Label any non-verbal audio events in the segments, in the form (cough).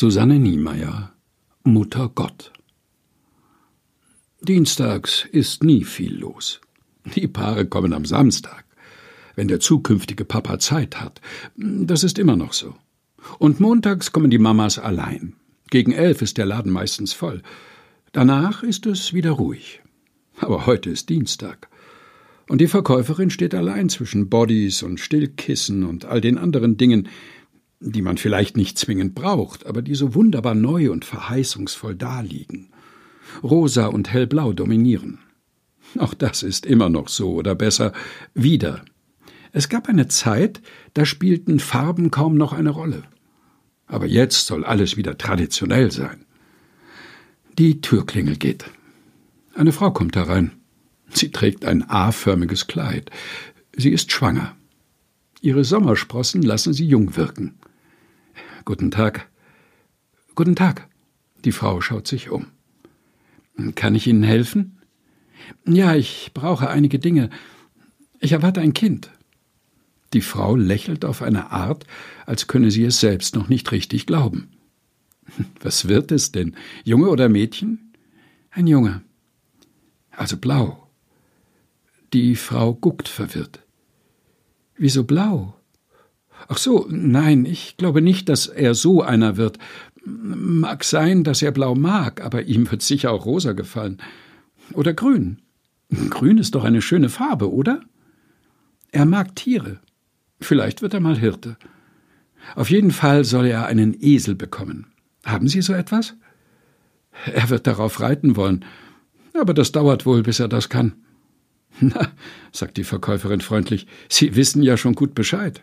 Susanne Niemeyer Mutter Gott Dienstags ist nie viel los. Die Paare kommen am Samstag, wenn der zukünftige Papa Zeit hat. Das ist immer noch so. Und montags kommen die Mamas allein. Gegen elf ist der Laden meistens voll. Danach ist es wieder ruhig. Aber heute ist Dienstag. Und die Verkäuferin steht allein zwischen Bodies und Stillkissen und all den anderen Dingen, die man vielleicht nicht zwingend braucht, aber die so wunderbar neu und verheißungsvoll daliegen. Rosa und hellblau dominieren. Auch das ist immer noch so, oder besser wieder. Es gab eine Zeit, da spielten Farben kaum noch eine Rolle. Aber jetzt soll alles wieder traditionell sein. Die Türklingel geht. Eine Frau kommt herein. Sie trägt ein A-förmiges Kleid. Sie ist schwanger. Ihre Sommersprossen lassen sie jung wirken. Guten Tag. Guten Tag. Die Frau schaut sich um. Kann ich Ihnen helfen? Ja, ich brauche einige Dinge. Ich erwarte ein Kind. Die Frau lächelt auf eine Art, als könne sie es selbst noch nicht richtig glauben. (laughs) Was wird es denn? Junge oder Mädchen? Ein Junge. Also blau. Die Frau guckt verwirrt. Wieso blau? Ach so, nein, ich glaube nicht, dass er so einer wird. Mag sein, dass er blau mag, aber ihm wird sicher auch rosa gefallen. Oder grün. Grün ist doch eine schöne Farbe, oder? Er mag Tiere. Vielleicht wird er mal Hirte. Auf jeden Fall soll er einen Esel bekommen. Haben Sie so etwas? Er wird darauf reiten wollen, aber das dauert wohl, bis er das kann. (laughs) Na, sagt die Verkäuferin freundlich, Sie wissen ja schon gut Bescheid.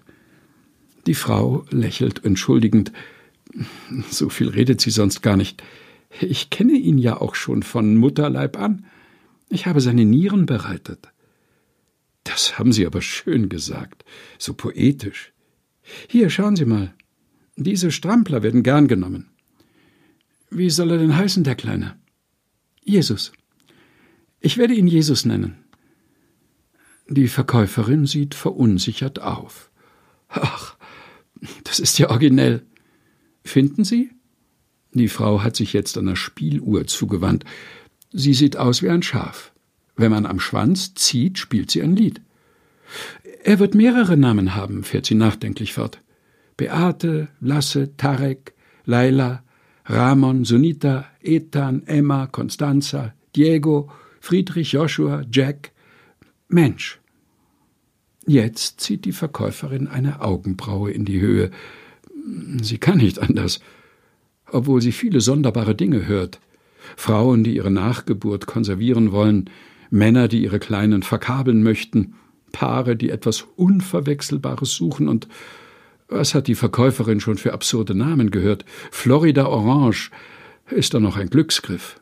Die Frau lächelt entschuldigend. So viel redet sie sonst gar nicht. Ich kenne ihn ja auch schon von Mutterleib an. Ich habe seine Nieren bereitet. Das haben Sie aber schön gesagt, so poetisch. Hier, schauen Sie mal. Diese Strampler werden gern genommen. Wie soll er denn heißen, der Kleine? Jesus. Ich werde ihn Jesus nennen. Die Verkäuferin sieht verunsichert auf. Ach, das ist ja originell. Finden Sie? Die Frau hat sich jetzt einer Spieluhr zugewandt. Sie sieht aus wie ein Schaf. Wenn man am Schwanz zieht, spielt sie ein Lied. Er wird mehrere Namen haben, fährt sie nachdenklich fort. Beate, Lasse, Tarek, Laila, Ramon, Sunita, Ethan, Emma, Constanza, Diego, Friedrich, Joshua, Jack. Mensch. Jetzt zieht die Verkäuferin eine Augenbraue in die Höhe. Sie kann nicht anders, obwohl sie viele sonderbare Dinge hört. Frauen, die ihre Nachgeburt konservieren wollen, Männer, die ihre Kleinen verkabeln möchten, Paare, die etwas Unverwechselbares suchen und was hat die Verkäuferin schon für absurde Namen gehört? Florida Orange ist doch noch ein Glücksgriff.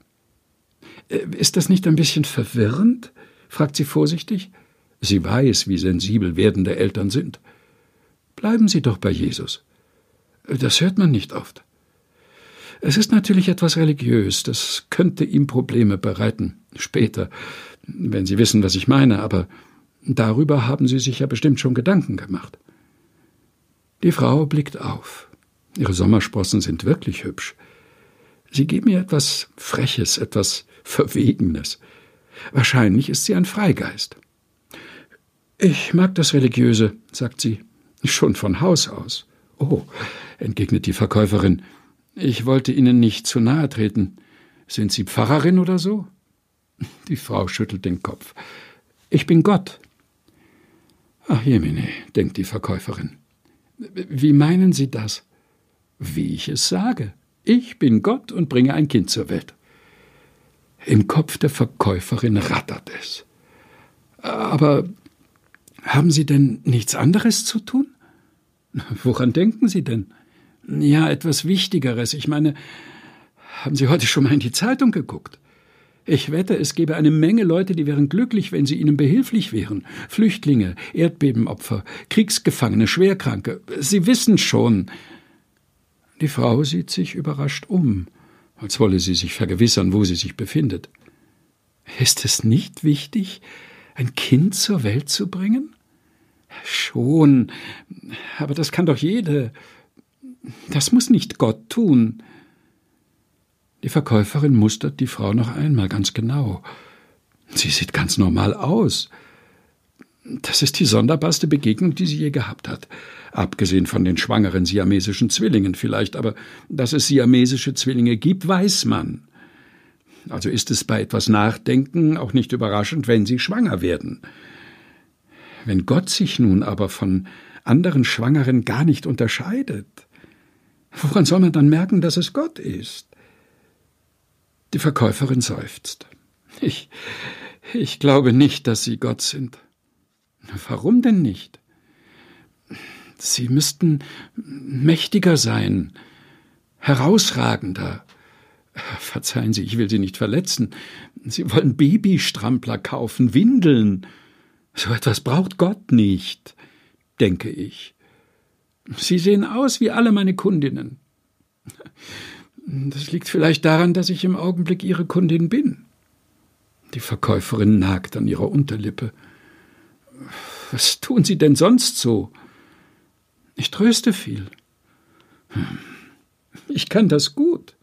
Äh, ist das nicht ein bisschen verwirrend? fragt sie vorsichtig. Sie weiß, wie sensibel werdende Eltern sind. Bleiben Sie doch bei Jesus. Das hört man nicht oft. Es ist natürlich etwas religiös, das könnte ihm Probleme bereiten, später, wenn Sie wissen, was ich meine, aber darüber haben Sie sich ja bestimmt schon Gedanken gemacht. Die Frau blickt auf. Ihre Sommersprossen sind wirklich hübsch. Sie geben ihr etwas Freches, etwas Verwegenes. Wahrscheinlich ist sie ein Freigeist. Ich mag das Religiöse, sagt sie, schon von Haus aus. Oh, entgegnet die Verkäuferin, ich wollte Ihnen nicht zu nahe treten. Sind Sie Pfarrerin oder so? Die Frau schüttelt den Kopf. Ich bin Gott. Ach jemine, denkt die Verkäuferin. Wie meinen Sie das? Wie ich es sage. Ich bin Gott und bringe ein Kind zur Welt. Im Kopf der Verkäuferin rattert es. Aber haben Sie denn nichts anderes zu tun? Woran denken Sie denn? Ja, etwas Wichtigeres. Ich meine, haben Sie heute schon mal in die Zeitung geguckt? Ich wette, es gäbe eine Menge Leute, die wären glücklich, wenn Sie ihnen behilflich wären. Flüchtlinge, Erdbebenopfer, Kriegsgefangene, Schwerkranke. Sie wissen schon. Die Frau sieht sich überrascht um, als wolle sie sich vergewissern, wo sie sich befindet. Ist es nicht wichtig, ein Kind zur Welt zu bringen? Schon, aber das kann doch jede. Das muss nicht Gott tun. Die Verkäuferin mustert die Frau noch einmal ganz genau. Sie sieht ganz normal aus. Das ist die sonderbarste Begegnung, die sie je gehabt hat. Abgesehen von den schwangeren siamesischen Zwillingen vielleicht, aber dass es siamesische Zwillinge gibt, weiß man. Also ist es bei etwas Nachdenken auch nicht überraschend, wenn sie schwanger werden. Wenn Gott sich nun aber von anderen Schwangeren gar nicht unterscheidet, woran soll man dann merken, dass es Gott ist? Die Verkäuferin seufzt. Ich, ich glaube nicht, dass Sie Gott sind. Warum denn nicht? Sie müssten mächtiger sein, herausragender. Verzeihen Sie, ich will Sie nicht verletzen. Sie wollen Babystrampler kaufen, Windeln. So etwas braucht Gott nicht, denke ich. Sie sehen aus wie alle meine Kundinnen. Das liegt vielleicht daran, dass ich im Augenblick Ihre Kundin bin. Die Verkäuferin nagt an ihrer Unterlippe. Was tun Sie denn sonst so? Ich tröste viel. Ich kann das gut.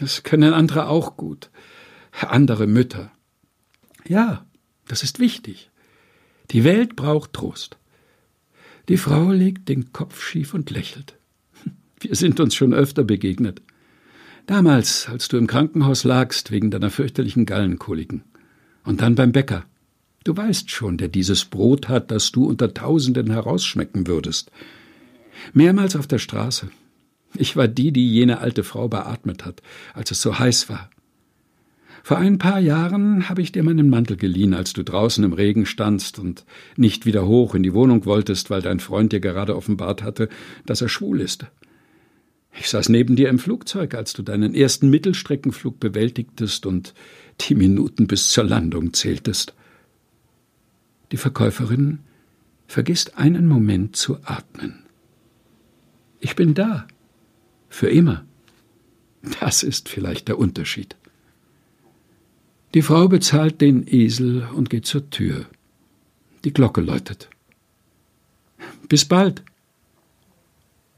Das können andere auch gut. Andere Mütter. Ja, das ist wichtig. Die Welt braucht Trost. Die Frau legt den Kopf schief und lächelt. (laughs) Wir sind uns schon öfter begegnet. Damals, als du im Krankenhaus lagst wegen deiner fürchterlichen Gallenkoliken. Und dann beim Bäcker. Du weißt schon, der dieses Brot hat, das du unter Tausenden herausschmecken würdest. Mehrmals auf der Straße. Ich war die, die jene alte Frau beatmet hat, als es so heiß war. Vor ein paar Jahren habe ich dir meinen Mantel geliehen, als du draußen im Regen standst und nicht wieder hoch in die Wohnung wolltest, weil dein Freund dir gerade offenbart hatte, dass er schwul ist. Ich saß neben dir im Flugzeug, als du deinen ersten Mittelstreckenflug bewältigtest und die Minuten bis zur Landung zähltest. Die Verkäuferin vergisst einen Moment zu atmen. Ich bin da. Für immer. Das ist vielleicht der Unterschied. Die Frau bezahlt den Esel und geht zur Tür. Die Glocke läutet. Bis bald.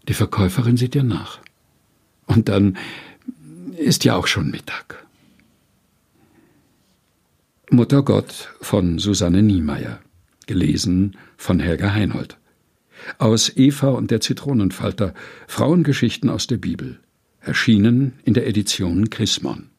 Die Verkäuferin sieht ihr nach. Und dann ist ja auch schon Mittag. Mutter Gott von Susanne Niemeyer. Gelesen von Helga Heinold. Aus Eva und der Zitronenfalter Frauengeschichten aus der Bibel. Erschienen in der Edition Chrismon.